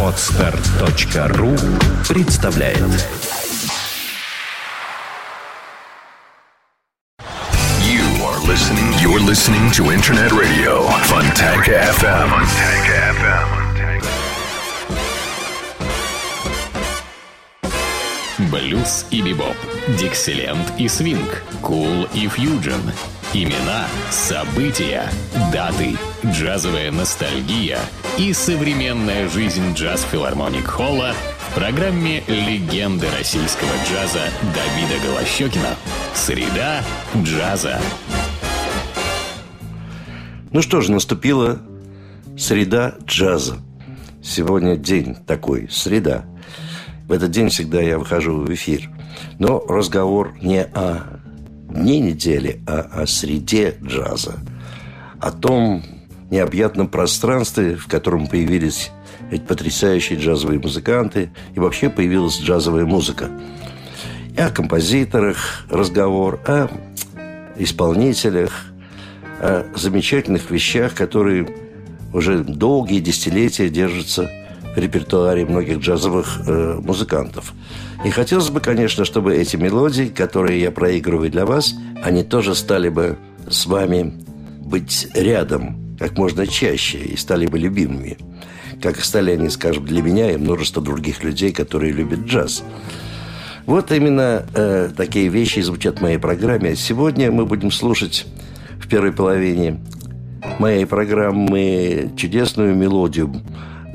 Отстар.ру представляет You are listening. You're listening to Internet Radio Fontanka FM. Fontanka FM. Блюз и бибоп, дикселент и свинг, кул и фьюджен. Имена, события, даты, джазовая ностальгия и современная жизнь джаз-филармоник Холла в программе «Легенды российского джаза» Давида Голощекина. Среда джаза. Ну что ж, наступила среда джаза. Сегодня день такой, среда. В этот день всегда я выхожу в эфир. Но разговор не о дне недели, а о среде джаза. О том необъятном пространстве, в котором появились эти потрясающие джазовые музыканты, и вообще появилась джазовая музыка. И о композиторах разговор, о исполнителях, о замечательных вещах, которые уже долгие десятилетия держатся репертуаре многих джазовых э, музыкантов. И хотелось бы, конечно, чтобы эти мелодии, которые я проигрываю для вас, они тоже стали бы с вами быть рядом как можно чаще и стали бы любимыми. Как стали они, скажем, для меня и множество других людей, которые любят джаз. Вот именно э, такие вещи звучат в моей программе. Сегодня мы будем слушать в первой половине моей программы чудесную мелодию,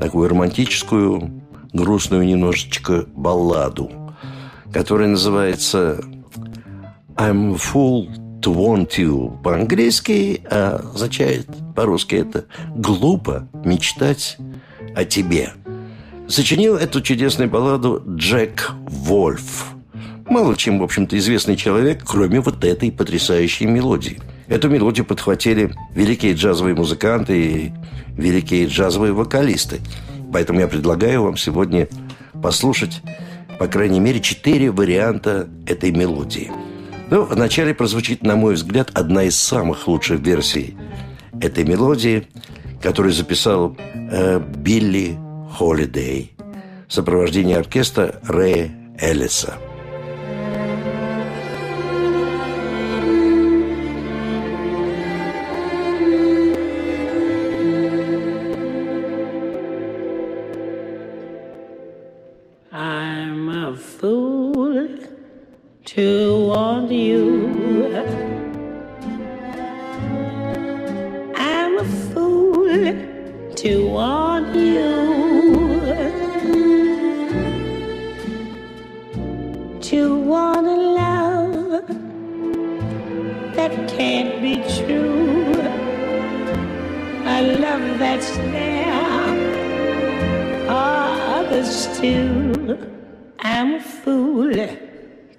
такую романтическую, грустную немножечко балладу, которая называется «I'm full to want you» по-английски, а означает по-русски это «глупо мечтать о тебе». Сочинил эту чудесную балладу Джек Вольф. Мало чем, в общем-то, известный человек, кроме вот этой потрясающей мелодии. Эту мелодию подхватили великие джазовые музыканты и великие джазовые вокалисты. Поэтому я предлагаю вам сегодня послушать, по крайней мере, четыре варианта этой мелодии. Ну, вначале прозвучит, на мой взгляд, одна из самых лучших версий этой мелодии, которую записал э, Билли Холидей в сопровождении оркестра Рэя Эллиса. To want you. I'm a fool to want you. To want a love that can't be true. A love that's there others too. I'm a fool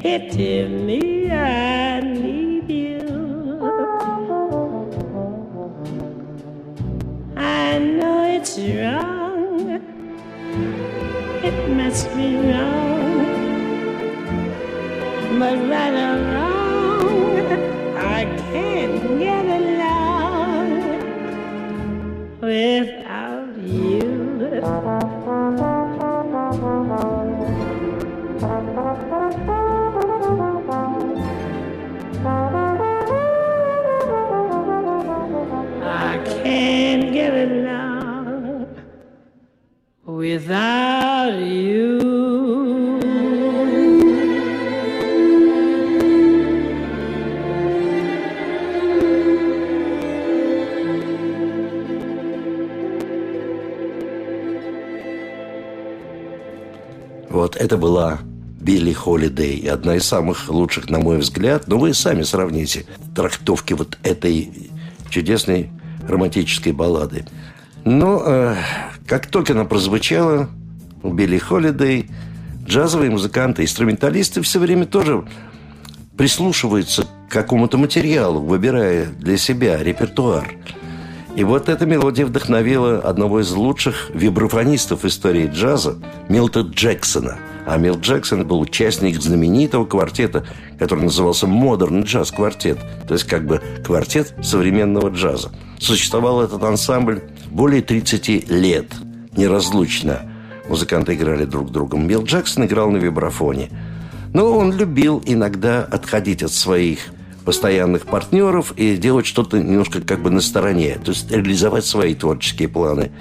Pity me, I need you. I know it's wrong, it must be wrong, but right or wrong, Вот это была Билли Холидей, одна из самых лучших, на мой взгляд. Но вы сами сравните трактовки вот этой чудесной романтической баллады. Но э, как только она прозвучала у Билли Холидей, джазовые музыканты, инструменталисты все время тоже прислушиваются к какому-то материалу, выбирая для себя репертуар. И вот эта мелодия вдохновила одного из лучших вибрафонистов истории джаза Милта Джексона. А Милт Джексон был участник знаменитого квартета, который назывался «Модерн джаз квартет», то есть как бы квартет современного джаза. Существовал этот ансамбль более 30 лет, неразлучно. Музыканты играли друг другом. Милт Джексон играл на вибрафоне. Но он любил иногда отходить от своих постоянных партнеров и делать что-то немножко как бы на стороне, то есть реализовать свои творческие планы.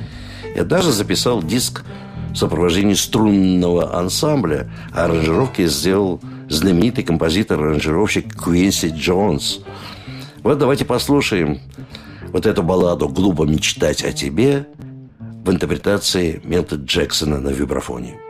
Я даже записал диск в сопровождении струнного ансамбля, а аранжировки сделал знаменитый композитор-аранжировщик Куинси Джонс. Вот давайте послушаем вот эту балладу «Глупо мечтать о тебе» в интерпретации Милта Джексона на вибрафоне.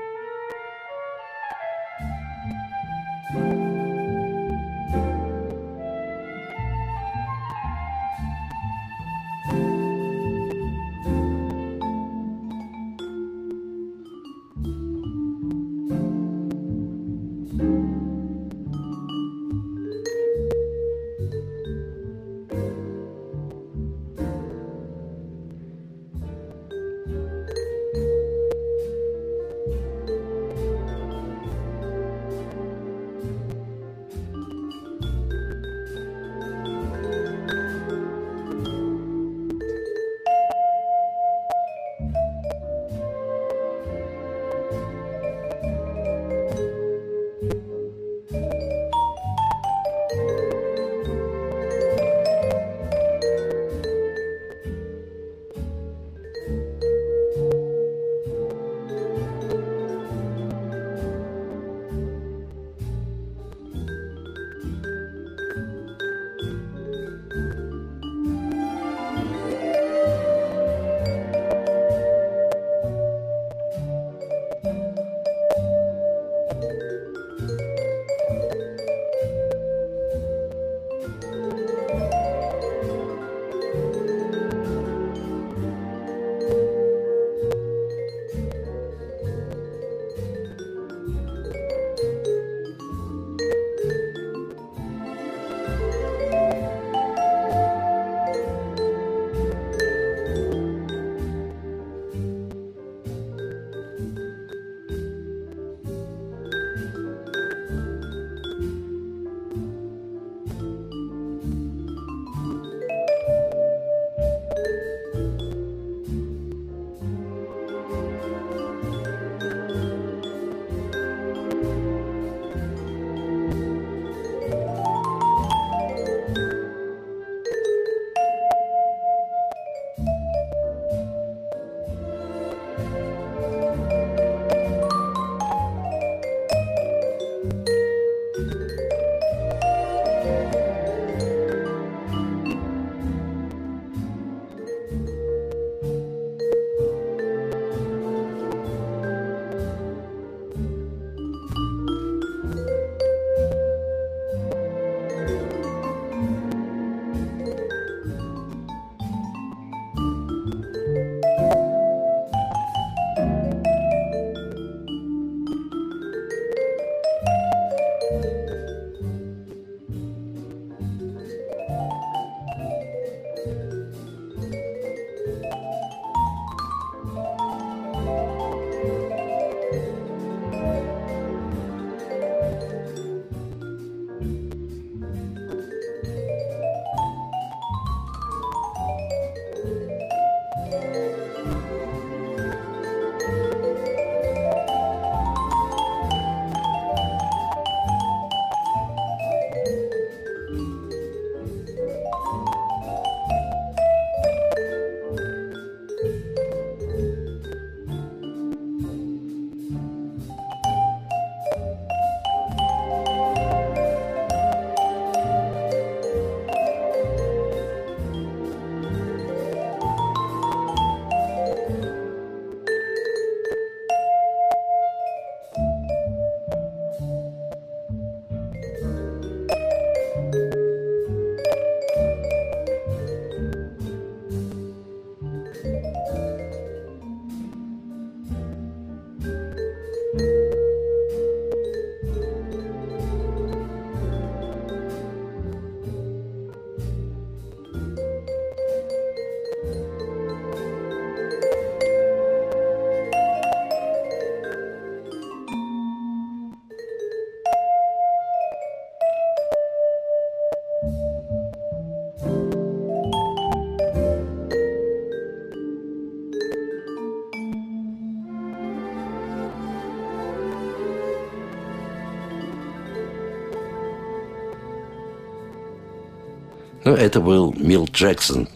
Это был Мил Джексон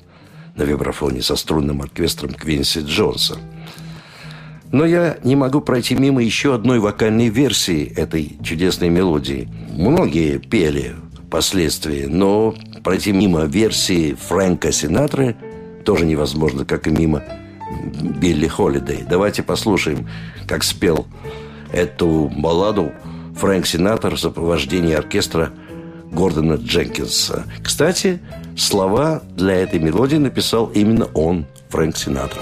на вибрафоне со струнным оркестром Квинси Джонса. Но я не могу пройти мимо еще одной вокальной версии этой чудесной мелодии. Многие пели впоследствии, но пройти мимо версии Фрэнка Синатры тоже невозможно, как и мимо Билли Холидей. Давайте послушаем, как спел эту балладу Фрэнк Синатор в сопровождении оркестра Гордона Дженкинса. Кстати, слова для этой мелодии написал именно он, Фрэнк Синатра.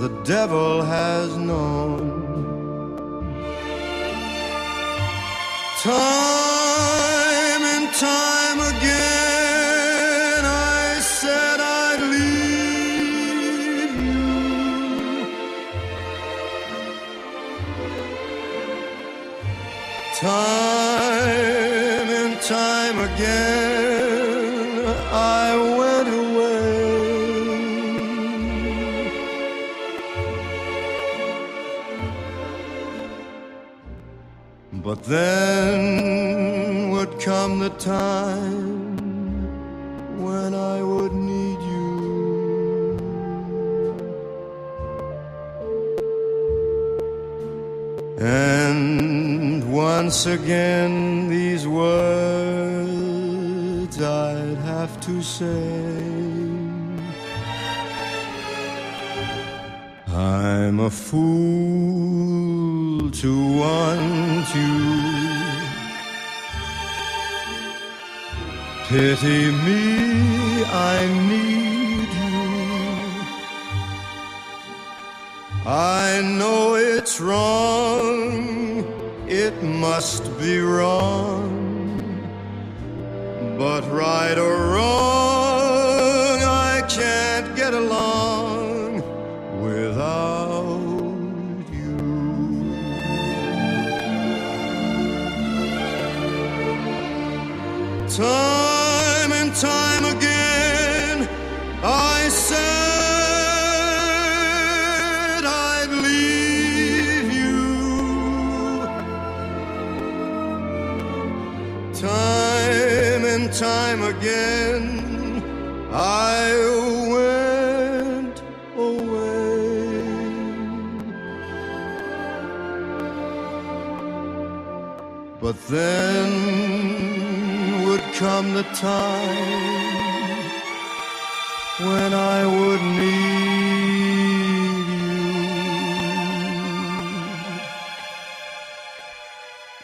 the devil has known. Time and time again, I said I'd leave you. Time and time again, But then would come the time when I would need you. And once again, these words I'd have to say. I'm a fool to want you. Pity me, I need you. I know it's wrong, it must be wrong. But right or wrong, I can't get along without you. Time again, I went away. But then would come the time when I would need you.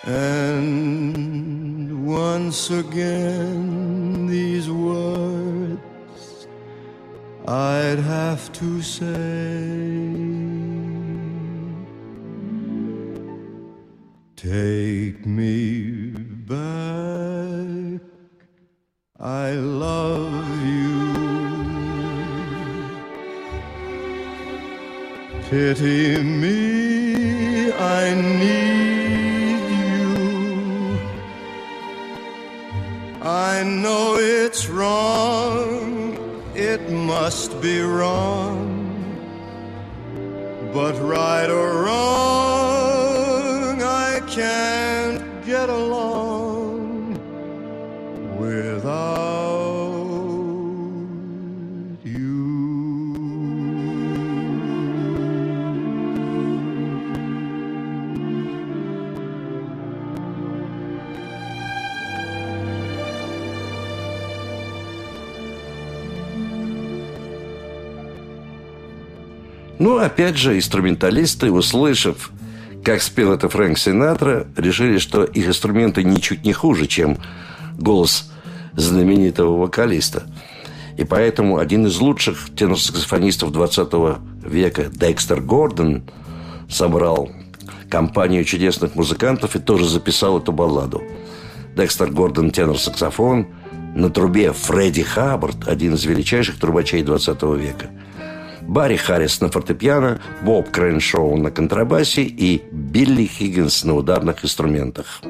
And once again, to say. Take me back. I love you. Pity me, I need you. I know it's wrong, must be wrong. But right or wrong, Ну, опять же, инструменталисты, услышав, как спел это Фрэнк Синатра, решили, что их инструменты ничуть не хуже, чем голос знаменитого вокалиста. И поэтому один из лучших тенор-саксофонистов 20 века, Декстер Гордон, собрал компанию чудесных музыкантов и тоже записал эту балладу. Декстер Гордон – тенор-саксофон, на трубе Фредди Хаббард, один из величайших трубачей 20 века. Барри Харрис на фортепиано, Боб Крэншоу на контрабасе и Билли Хиггинс на ударных инструментах.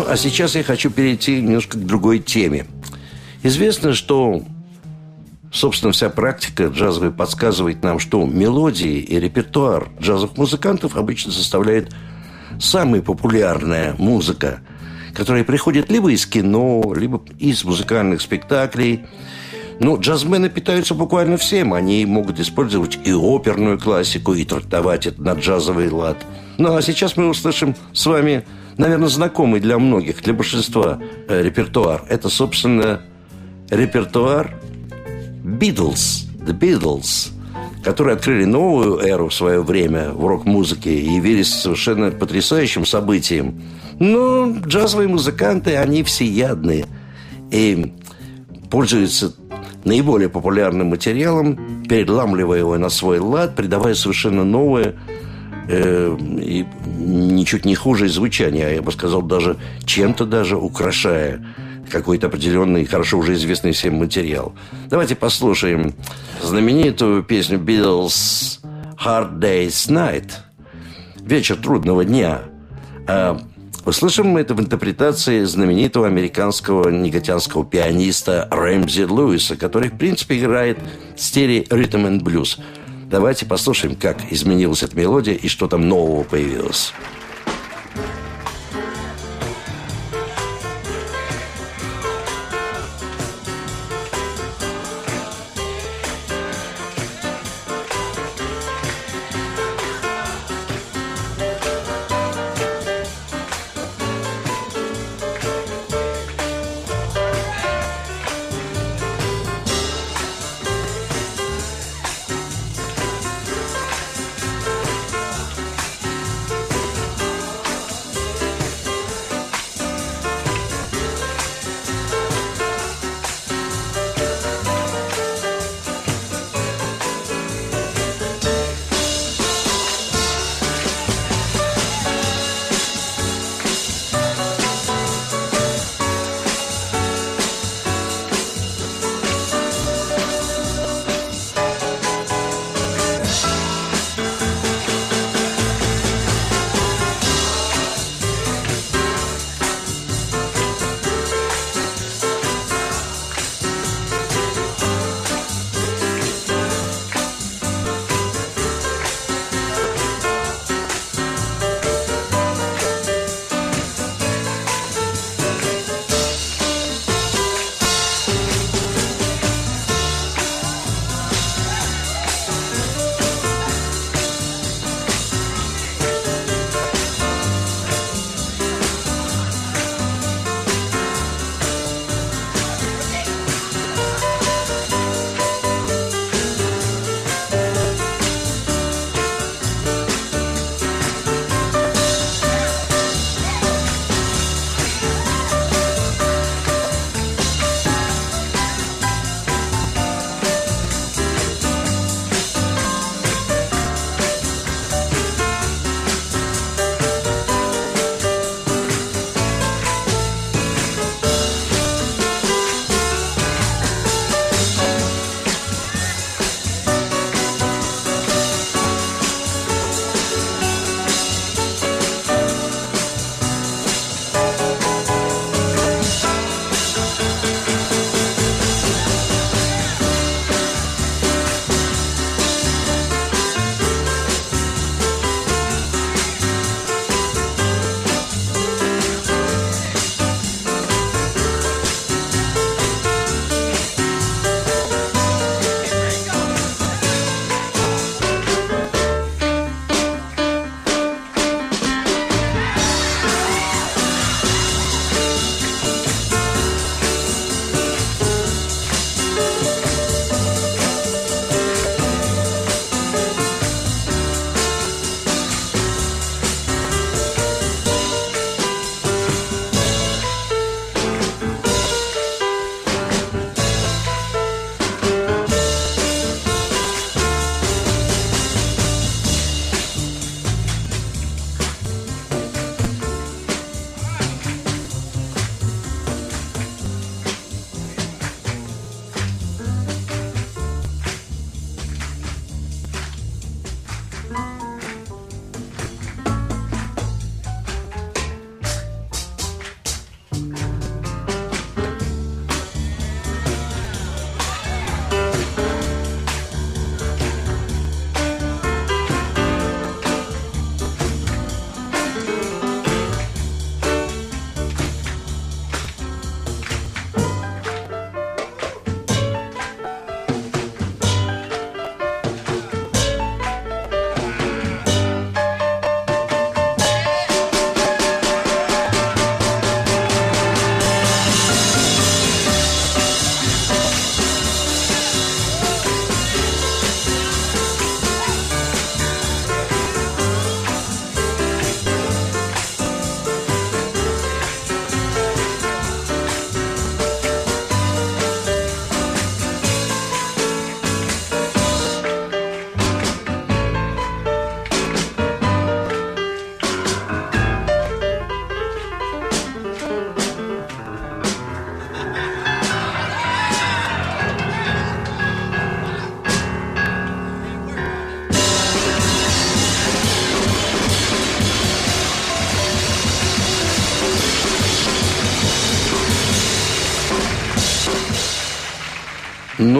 Ну, а сейчас я хочу перейти немножко к другой теме. Известно, что, собственно, вся практика джазовая подсказывает нам, что мелодии и репертуар джазовых музыкантов обычно составляет самая популярная музыка, которая приходит либо из кино, либо из музыкальных спектаклей. Ну, джазмены питаются буквально всем. Они могут использовать и оперную классику, и трактовать это на джазовый лад. Ну, а сейчас мы услышим с вами, наверное, знакомый для многих, для большинства э, репертуар. Это, собственно, репертуар Beatles, The Beatles, которые открыли новую эру в свое время в рок-музыке и явились совершенно потрясающим событием. Но джазовые музыканты, они всеядные и пользуются наиболее популярным материалом, переламливая его на свой лад, придавая совершенно новое э, и ничуть не хуже звучание, а я бы сказал, даже чем-то даже украшая какой-то определенный, хорошо уже известный всем материал. Давайте послушаем знаменитую песню Beatles «Hard Day's Night» «Вечер трудного дня». А услышим мы это в интерпретации знаменитого американского негатянского пианиста Рэмзи Льюиса, который, в принципе, играет в стиле ритм and блюз. Давайте послушаем, как изменилась эта мелодия и что там нового появилось.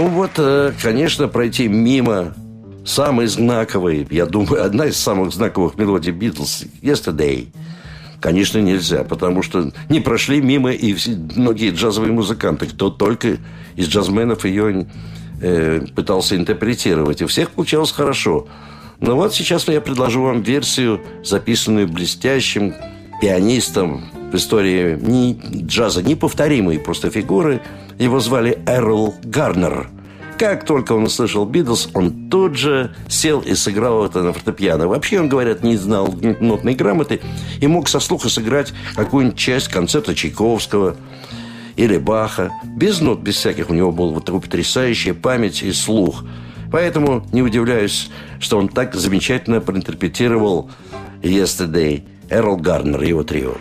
Ну вот, э, конечно, пройти мимо самой знаковой, я думаю, одна из самых знаковых мелодий Битлз «Yesterday», конечно, нельзя, потому что не прошли мимо и многие джазовые музыканты, кто только из джазменов ее э, пытался интерпретировать. И всех получалось хорошо. Но вот сейчас я предложу вам версию, записанную блестящим пианистом в истории ни джаза, неповторимой просто фигуры. Его звали Эрл Гарнер. Как только он услышал Битлз, он тут же сел и сыграл это на фортепиано. Вообще, он, говорят, не знал нотной грамоты и мог со слуха сыграть какую-нибудь часть концерта Чайковского или Баха. Без нот, без всяких. У него была вот потрясающая память и слух. Поэтому не удивляюсь, что он так замечательно проинтерпретировал «Yesterday» Эрл Гарнер и его трио.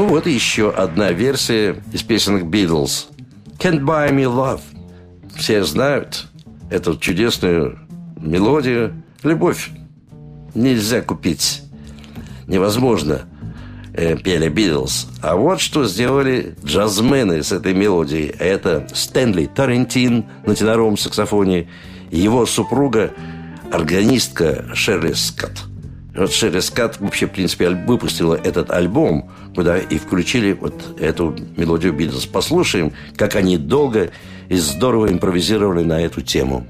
Ну вот еще одна версия из песенок Beatles. Can't buy me love. Все знают эту чудесную мелодию. Любовь нельзя купить. Невозможно э, пели Битлз. А вот что сделали джазмены с этой мелодией. Это Стэнли Тарентин на теноровом саксофоне и его супруга, органистка Шерли Скотт. Вот Шерри Скотт вообще, в принципе, выпустила этот альбом, куда и включили вот эту мелодию Битлз. Послушаем, как они долго и здорово импровизировали на эту тему.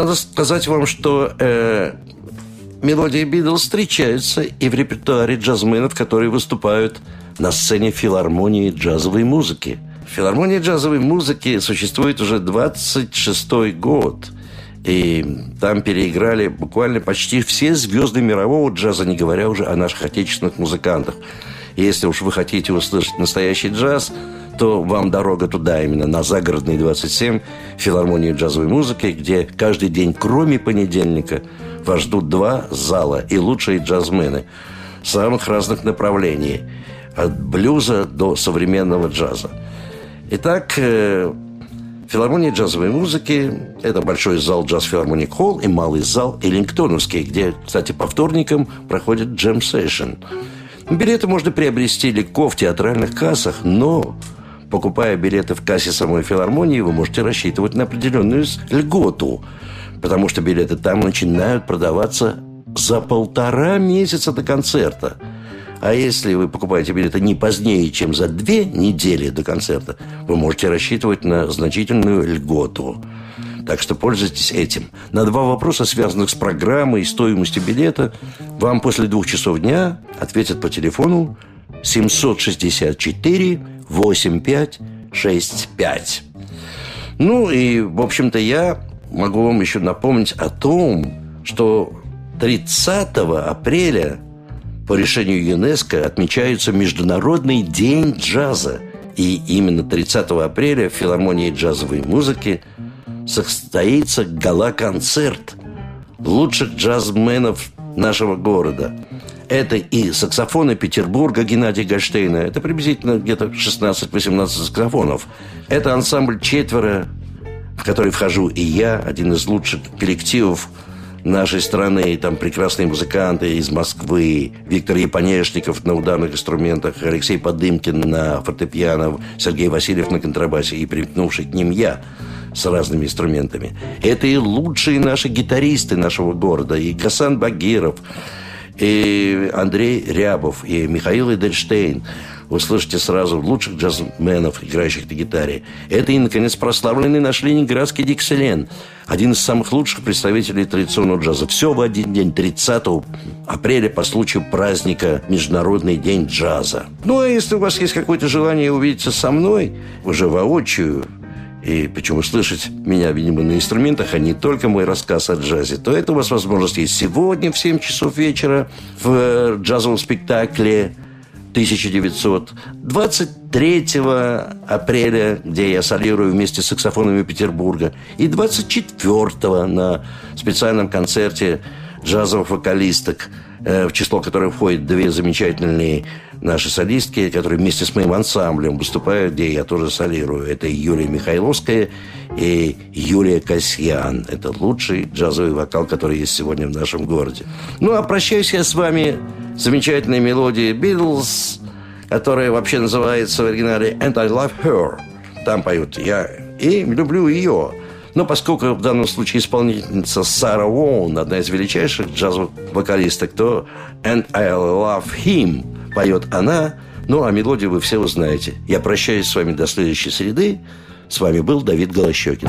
Надо сказать вам, что э, мелодии Битлз встречаются и в репертуаре джазменов, которые выступают на сцене филармонии джазовой музыки. Филармония джазовой музыки существует уже 26 год. И там переиграли буквально почти все звезды мирового джаза, не говоря уже о наших отечественных музыкантах. И если уж вы хотите услышать настоящий джаз, то вам дорога туда именно, на загородный 27, филармонию джазовой музыки, где каждый день, кроме понедельника, вас ждут два зала и лучшие джазмены самых разных направлений, от блюза до современного джаза. Итак, э, Филармония джазовой музыки – это большой зал Джаз Филармоник Холл и малый зал Эллингтоновский, где, кстати, по вторникам проходит джем-сейшн. Билеты можно приобрести легко в театральных кассах, но покупая билеты в кассе самой филармонии, вы можете рассчитывать на определенную льготу, потому что билеты там начинают продаваться за полтора месяца до концерта. А если вы покупаете билеты не позднее, чем за две недели до концерта, вы можете рассчитывать на значительную льготу. Так что пользуйтесь этим. На два вопроса, связанных с программой и стоимостью билета, вам после двух часов дня ответят по телефону 764 8565. Ну и, в общем-то, я могу вам еще напомнить о том, что 30 апреля по решению ЮНЕСКО отмечается Международный день джаза. И именно 30 апреля в филармонии джазовой музыки состоится гала-концерт лучших джазменов нашего города – это и саксофоны Петербурга Геннадия Гольштейна. Это приблизительно где-то 16-18 саксофонов. Это ансамбль «Четверо», в который вхожу и я, один из лучших коллективов нашей страны. И там прекрасные музыканты из Москвы. Виктор Японешников на ударных инструментах, Алексей Подымкин на фортепиано, Сергей Васильев на контрабасе и примкнувший к ним я с разными инструментами. Это и лучшие наши гитаристы нашего города. И Гасан Багиров, и Андрей Рябов, и Михаил Эдельштейн. Вы слышите сразу лучших джазменов, играющих на гитаре. Это и, наконец, прославленный наш ленинградский Дикселен. Один из самых лучших представителей традиционного джаза. Все в один день, 30 апреля, по случаю праздника Международный день джаза. Ну, а если у вас есть какое-то желание увидеться со мной, уже воочию, и почему слышать меня, видимо, на инструментах, а не только мой рассказ о джазе, то это у вас возможность есть сегодня в 7 часов вечера в э, джазовом спектакле 1900. 23 апреля, где я солирую вместе с саксофонами Петербурга, и 24 на специальном концерте джазовых вокалисток, э, в число которых входят две замечательные наши солистки, которые вместе с моим ансамблем выступают, где я тоже солирую. Это Юлия Михайловская и Юлия Касьян. Это лучший джазовый вокал, который есть сегодня в нашем городе. Ну, а прощаюсь я с вами замечательной мелодией Beatles, которая вообще называется в оригинале «And I Love Her». Там поют «Я и люблю ее». Но поскольку в данном случае исполнительница Сара Уоун, одна из величайших джазовых вокалисток, то «And I Love Him» поет она. Ну, а мелодию вы все узнаете. Я прощаюсь с вами до следующей среды. С вами был Давид Голощекин.